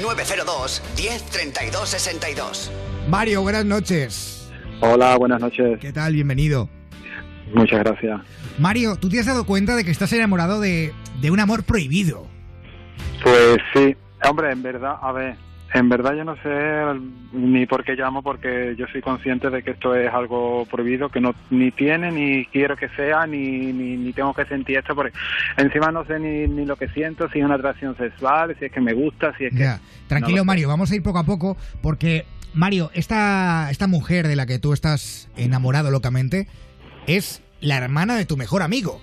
902 10 32 62. Mario, buenas noches. Hola, buenas noches. ¿Qué tal? Bienvenido. Muchas gracias. Mario, ¿tú te has dado cuenta de que estás enamorado de, de un amor prohibido? Pues sí, hombre, en verdad, a ver, en verdad yo no sé ni por qué llamo, porque yo soy consciente de que esto es algo prohibido, que no ni tiene, ni quiero que sea, ni, ni, ni tengo que sentir esto, porque encima no sé ni, ni lo que siento, si es una atracción sexual, si es que me gusta, si es que... Tranquilo, no. Mario, vamos a ir poco a poco porque, Mario, esta, esta mujer de la que tú estás enamorado locamente es la hermana de tu mejor amigo.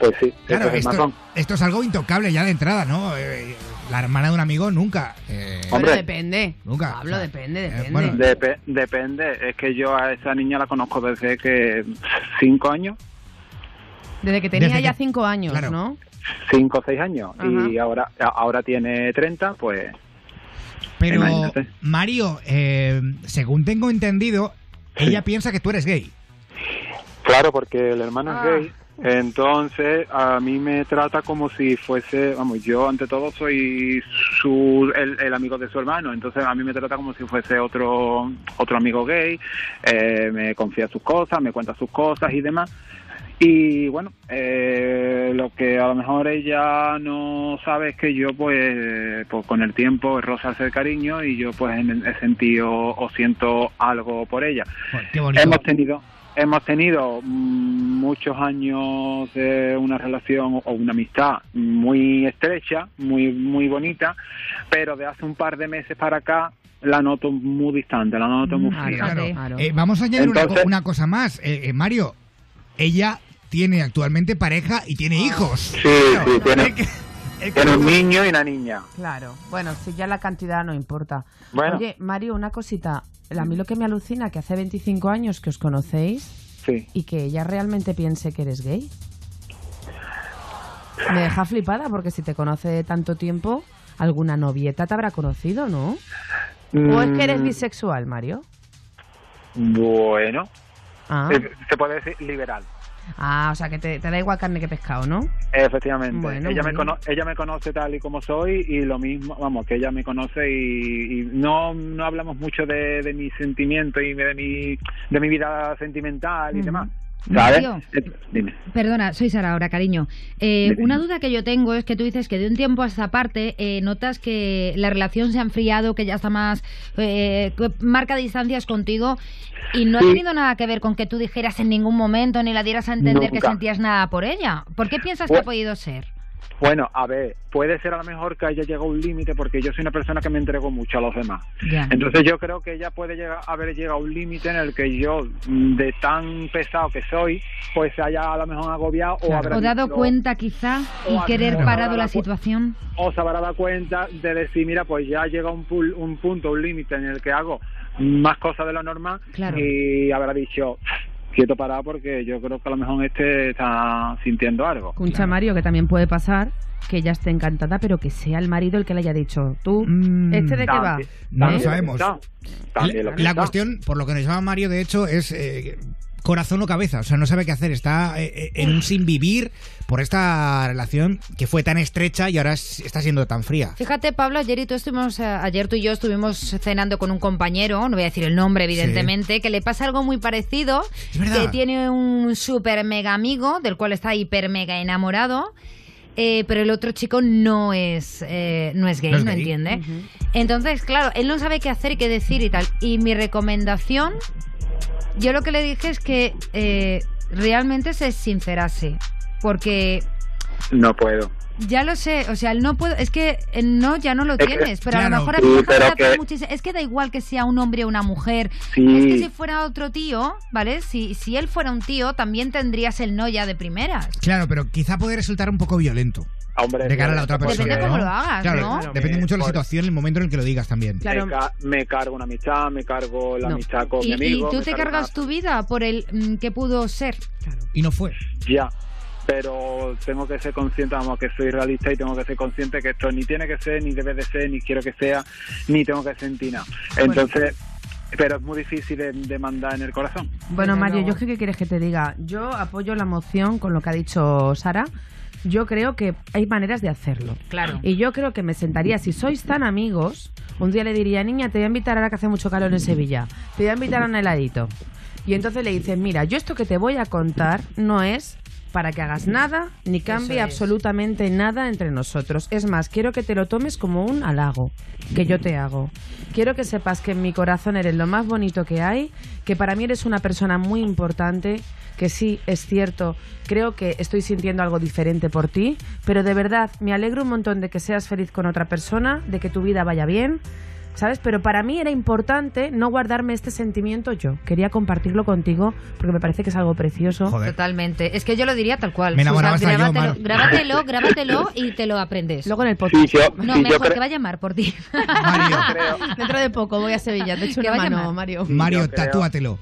Pues sí, Claro, es esto, esto es algo intocable ya de entrada, ¿no? Eh, la hermana de un amigo nunca. eh, Bueno, Hombre. depende. Nunca, Pablo, o sea, depende, eh, depende. bueno. Depe- depende, es que yo a esa niña la conozco desde que cinco años, Desde que tenía Desde ya que- cinco años, claro. ¿no? cinco o seis años, y ahora ahora tiene 30, pues Pero, Imagínate. Mario, eh, según tengo entendido, Sí. ella piensa que tú eres gay. Claro, porque el hermano Ah. es gay, entonces a mí me trata como si fuese, vamos, yo ante todo soy su, el, el amigo de su hermano, entonces a mí me trata como si fuese otro otro amigo gay, eh, me confía sus cosas, me cuenta sus cosas y demás. Y bueno, eh, lo que a lo mejor ella no sabe es que yo pues, pues con el tiempo rosa el cariño y yo pues en- he sentido o siento algo por ella. Joder, qué bonito. Hemos tenido hemos tenido mm, muchos años de una relación o una amistad muy estrecha, muy muy bonita, pero de hace un par de meses para acá la noto muy distante, la noto muy Claro, fría. claro. Claro. Eh, vamos a añadir una, co- Entonces- una cosa más. Eh, eh, Mario, ella tiene actualmente pareja y tiene hijos. Sí, sí, tiene, que- tiene un niño y una niña. Claro. Bueno, si ya la cantidad no importa. Bueno. Oye, Mario, una cosita. A mí lo que me alucina que hace 25 años que os conocéis Sí. y que ella realmente piense que eres gay. Me deja flipada porque si te conoce tanto tiempo, alguna novieta te habrá conocido, ¿no? ¿O es que eres Mm, bisexual, Mario? Bueno, Ah, eh, se puede decir liberal. Ah o sea que te, te da igual carne que pescado, ¿no? Efectivamente. Bueno, ella, me cono- ella me conoce tal y como soy y lo mismo, vamos, que ella me conoce y, y no, no hablamos mucho de, de mis sentimientos y de mi, de mi vida sentimental y demás. ¿Sabes? Dime. Perdona, soy Sara ahora, cariño. Eh, una duda que yo tengo es que tú dices que de un tiempo a esta parte eh, notas que la relación se ha enfriado, que ya está más... eh, que marca distancias contigo y no Sí. ha tenido nada que ver con que tú dijeras en ningún momento ni la dieras a entender que sentías nada por ella. ¿Por qué piensas que ha podido ser? Bueno, a ver, puede ser a lo mejor que haya llegado a un límite porque yo soy una persona que me entrego mucho a los demás. Entonces yo creo que ella puede llegar, haber llegado a un límite en el que yo, mm, de tan pesado que soy, pues se haya a lo mejor agobiado o habrá ¿O dado visto- cuenta quizá y querer parado la situación? o se habrá dado cuenta de decir, mira, pues ya llega un, pul- un punto, un límite en el que hago más cosas de lo normal Claro. y habrá dicho, quieto parado porque yo creo que a lo mejor este está sintiendo algo. Escucha, Mario, que también puede pasar que ella esté encantada, pero que sea el marido el que le haya dicho, tú, Mm, ¿este de qué va? No lo también sabemos. La, lo la cuestión, por lo que nos llama Mario, de hecho, es eh, corazón o cabeza. O sea, no sabe qué hacer. Está eh, eh, en un sin vivir por esta relación que fue tan estrecha y ahora es- está siendo tan fría. Fíjate, Pablo, ayer y tú estuvimos, eh, ayer tú y yo estuvimos cenando con un compañero, no voy a decir el nombre, evidentemente, que le pasa algo muy parecido, Es verdad. que tiene un super mega amigo del cual está hiper mega enamorado. eh, pero el otro chico no es eh, no es gay, No no, es gay. entiende. Entonces, claro, él no sabe qué hacer y qué decir y tal. Y mi recomendación, yo lo que le dije es que eh, realmente se sincerase. Porque No puedo. ya lo sé, o sea, el no puedo, es que el no ya no lo tienes, pero a lo mejor a Sí, que- muchísimo- es que da igual que sea un hombre o una mujer. Sí. Es que si fuera otro tío, ¿vale? Si, si él fuera un tío, también tendrías el no ya de primeras. Claro, pero quizá puede resultar un poco violento Hombre, de cara a la otra persona. Depende cómo ¿no? lo hagas, Claro, ¿no? Depende mucho de la situación, el momento en el que lo digas también. Claro. Me, ca- me cargo una amistad, me cargo la No. amistad con Y, mi amigo. y tú te cargas una- tu vida por el mm, que pudo ser. Y no fue. Ya, pero tengo que ser consciente, vamos, que soy realista y tengo que ser consciente que esto ni tiene que ser, ni debe de ser, ni quiero que sea, ni tengo que sentir nada. Entonces, pero es muy difícil de, de mandar en el corazón. Bueno, Mario, yo qué quieres que te diga. Yo apoyo la moción con lo que ha dicho Sara. Yo creo que hay maneras de hacerlo. Claro. Y yo creo que me sentaría, si sois tan amigos, un día le diría, niña, te voy a invitar ahora que hace mucho calor en Sevilla, te voy a invitar a un heladito. Y entonces le dices, mira, yo esto que te voy a contar no es para que hagas nada ni cambie es. absolutamente nada entre nosotros. Es más, quiero que te lo tomes como un halago que yo te hago. Quiero que sepas que en mi corazón eres lo más bonito que hay, que para mí eres una persona muy importante, que sí, es cierto, creo que estoy sintiendo algo diferente por ti, pero de verdad me alegro un montón de que seas feliz con otra persona, de que tu vida vaya bien. ¿Sabes? Pero para mí era importante no guardarme este sentimiento yo. Quería compartirlo contigo porque me parece que es algo precioso. Joder. Totalmente. Es que yo lo diría tal cual. Me enamoraba hasta yo, grábatelo, Mar. grábatelo, grábatelo y te lo aprendes. Luego en el podcast. Sí, yo, no, sí, mejor creo- que va a llamar por ti. Mario, Dentro de poco voy a Sevilla. Te echo una mano. Mario. Mario, yo creo- tatúatelo.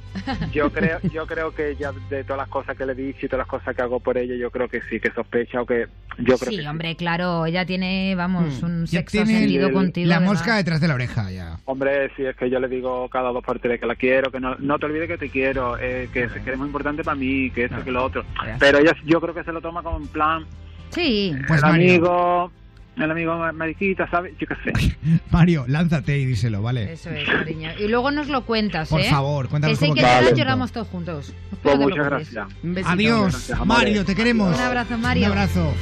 yo creo yo creo que ya de todas las cosas que le he dicho y todas las cosas que hago por ella yo creo que sí que sospecha o que yo creo sí, que hombre, claro, ella tiene, vamos, Hmm. un sexto sentido el- contigo. la mosca detrás de la oreja ya. Hombre, si es que yo le digo cada dos por tres que la quiero, que no, no te olvides que te quiero, eh, que, que eres muy importante para mí, que esto, que lo otro. Pero ella, yo creo que se lo toma como en plan, Sí. Pues el Mario, amigo, el amigo mariquita, ¿sabes? Yo qué sé. Mario, lánzate y díselo, ¿vale? Eso es, cariño. Y luego nos lo cuentas, Por ¿eh? favor, cuéntanos Que cómo que el lloramos todos juntos. Pues muchas gracias. Un besito. Adiós, Gracias. Mario, te queremos. Un abrazo, Mario. Un abrazo.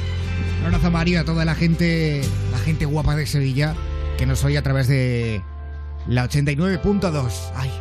Un abrazo, Mario, a toda la gente, la gente guapa de Sevilla que nos oye a través de la 89.2. Ay.